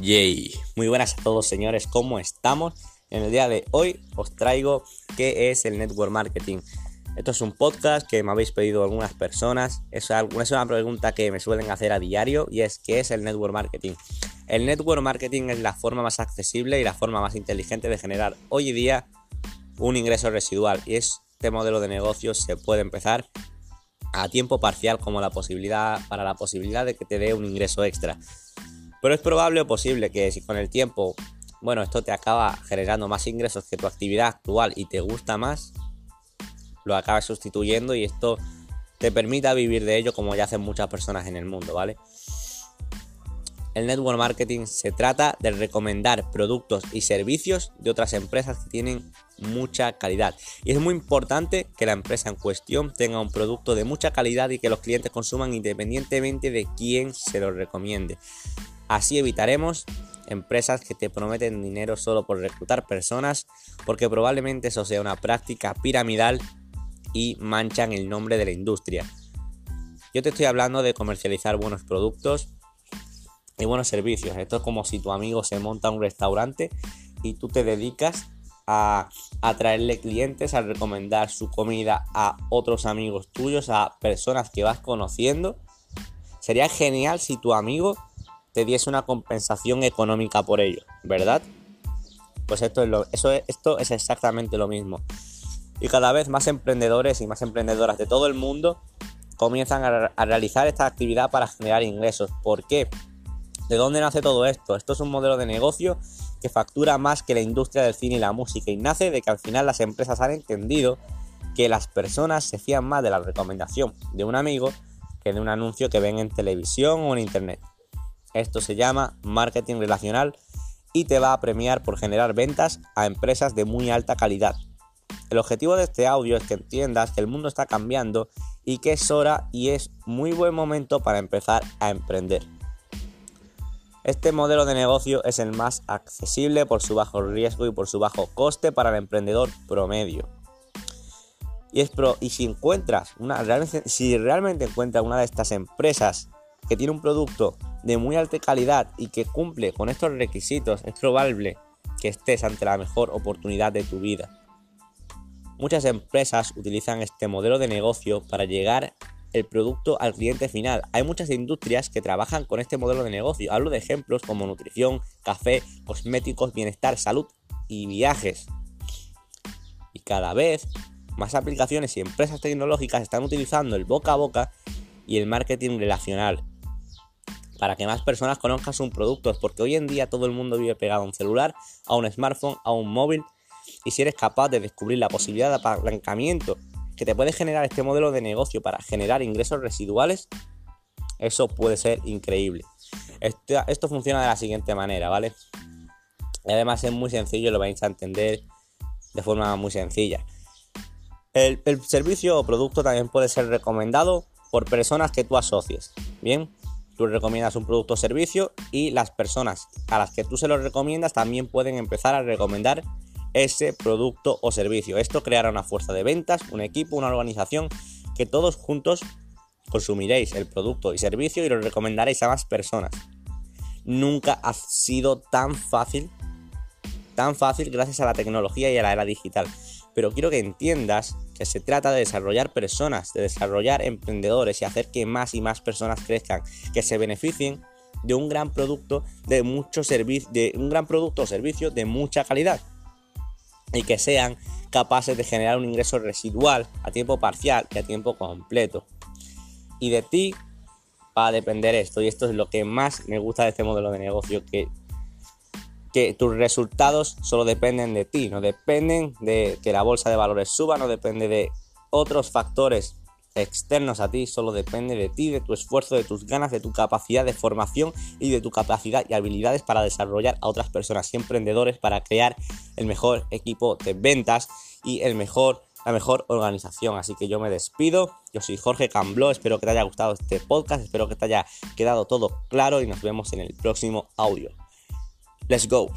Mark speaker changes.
Speaker 1: Yay. Muy buenas a todos señores, ¿cómo estamos? En el día de hoy os traigo qué es el network marketing. Esto es un podcast que me habéis pedido algunas personas. Es, una pregunta que me suelen hacer a diario y es ¿qué es el network marketing? El network marketing es la forma más accesible y la forma más inteligente de generar hoy día un ingreso residual y este modelo de negocio se puede empezar a tiempo parcial como la posibilidad para la posibilidad de que te dé un ingreso extra. Pero es probable o posible que si con el tiempo, bueno, esto te acaba generando más ingresos que tu actividad actual y te gusta más, lo acabas sustituyendo y esto te permita vivir de ello como ya hacen muchas personas en el mundo, ¿vale? El network marketing se trata de recomendar productos y servicios de otras empresas que tienen mucha calidad. Y es muy importante que la empresa en cuestión tenga un producto de mucha calidad y que los clientes consuman independientemente de quién se lo recomiende. Así evitaremos empresas que te prometen dinero solo por reclutar personas, porque probablemente eso sea una práctica piramidal y manchan el nombre de la industria. Yo te estoy hablando de comercializar buenos productos y buenos servicios. Esto es como si tu amigo se monta un restaurante y tú te dedicas a atraerle clientes, a recomendar su comida a otros amigos tuyos, a personas que vas conociendo. Sería genial si tu amigo te diese una compensación económica por ello, ¿verdad? Pues esto es, lo, eso es exactamente lo mismo. Y cada vez más emprendedores y más emprendedoras de todo el mundo comienzan a, a realizar esta actividad para generar ingresos. ¿Por qué? ¿De dónde nace todo esto? Esto es un modelo de negocio que factura más que la industria del cine y la música y nace de que al final las empresas han entendido que las personas se fían más de la recomendación de un amigo que de un anuncio que ven en televisión o en internet. Esto se llama marketing relacional y te va a premiar por generar ventas a empresas de muy alta calidad. El objetivo de este audio es que entiendas que el mundo está cambiando y que es hora y es muy buen momento para empezar a emprender. Este modelo de negocio es el más accesible por su bajo riesgo y por su bajo coste para el emprendedor promedio. Y, es pro, y si encuentras una, si realmente encuentras una de estas empresas que tiene un producto de muy alta calidad y que cumple con estos requisitos, es probable que estés ante la mejor oportunidad de tu vida. Muchas empresas utilizan este modelo de negocio para llegar el producto al cliente final. Hay muchas industrias que trabajan con este modelo de negocio. Hablo de ejemplos como nutrición, café, cosméticos, bienestar, salud y viajes. Y cada vez más aplicaciones y empresas tecnológicas están utilizando el boca a boca y el marketing relacional para que más personas conozcan sus productos, porque hoy en día todo el mundo vive pegado a un celular, a un smartphone, a un móvil, y si eres capaz de descubrir la posibilidad de apalancamiento que te puede generar este modelo de negocio para generar ingresos residuales, eso puede ser increíble. Esto, funciona de la siguiente manera, ¿vale? Y además es muy sencillo, lo vais a entender de forma muy sencilla. El, el servicio o producto también puede ser recomendado por personas que tú asocies. Bien, Tú recomiendas un producto o servicio y las personas a las que tú se lo recomiendas también pueden empezar a recomendar ese producto o servicio. Esto creará una fuerza de ventas, un equipo, una organización que todos juntos consumiréis el producto y servicio y lo recomendaréis a más personas. Nunca ha sido tan fácil, tan fácil gracias a la tecnología y a la era digital. Pero quiero que entiendas que se trata de desarrollar personas, de desarrollar emprendedores y hacer que más y más personas crezcan, que se beneficien de un gran producto de mucho de un gran producto o servicio de mucha calidad y que sean capaces de generar un ingreso residual a tiempo parcial y a tiempo completo. Y de ti va a depender esto y esto es lo que más me gusta de este modelo de negocio que que tus resultados solo dependen de ti, no dependen de que la bolsa de valores suba, no depende de otros factores externos a ti, solo depende de ti, de tu esfuerzo, de tus ganas, de tu capacidad de formación y de tu capacidad y habilidades para desarrollar a otras personas y emprendedores para crear el mejor equipo de ventas y el mejor, la mejor organización. Así que yo me despido, yo soy Jorge Cambló, espero que te haya gustado este podcast, espero que te haya quedado todo claro y nos vemos en el próximo audio. Let's go.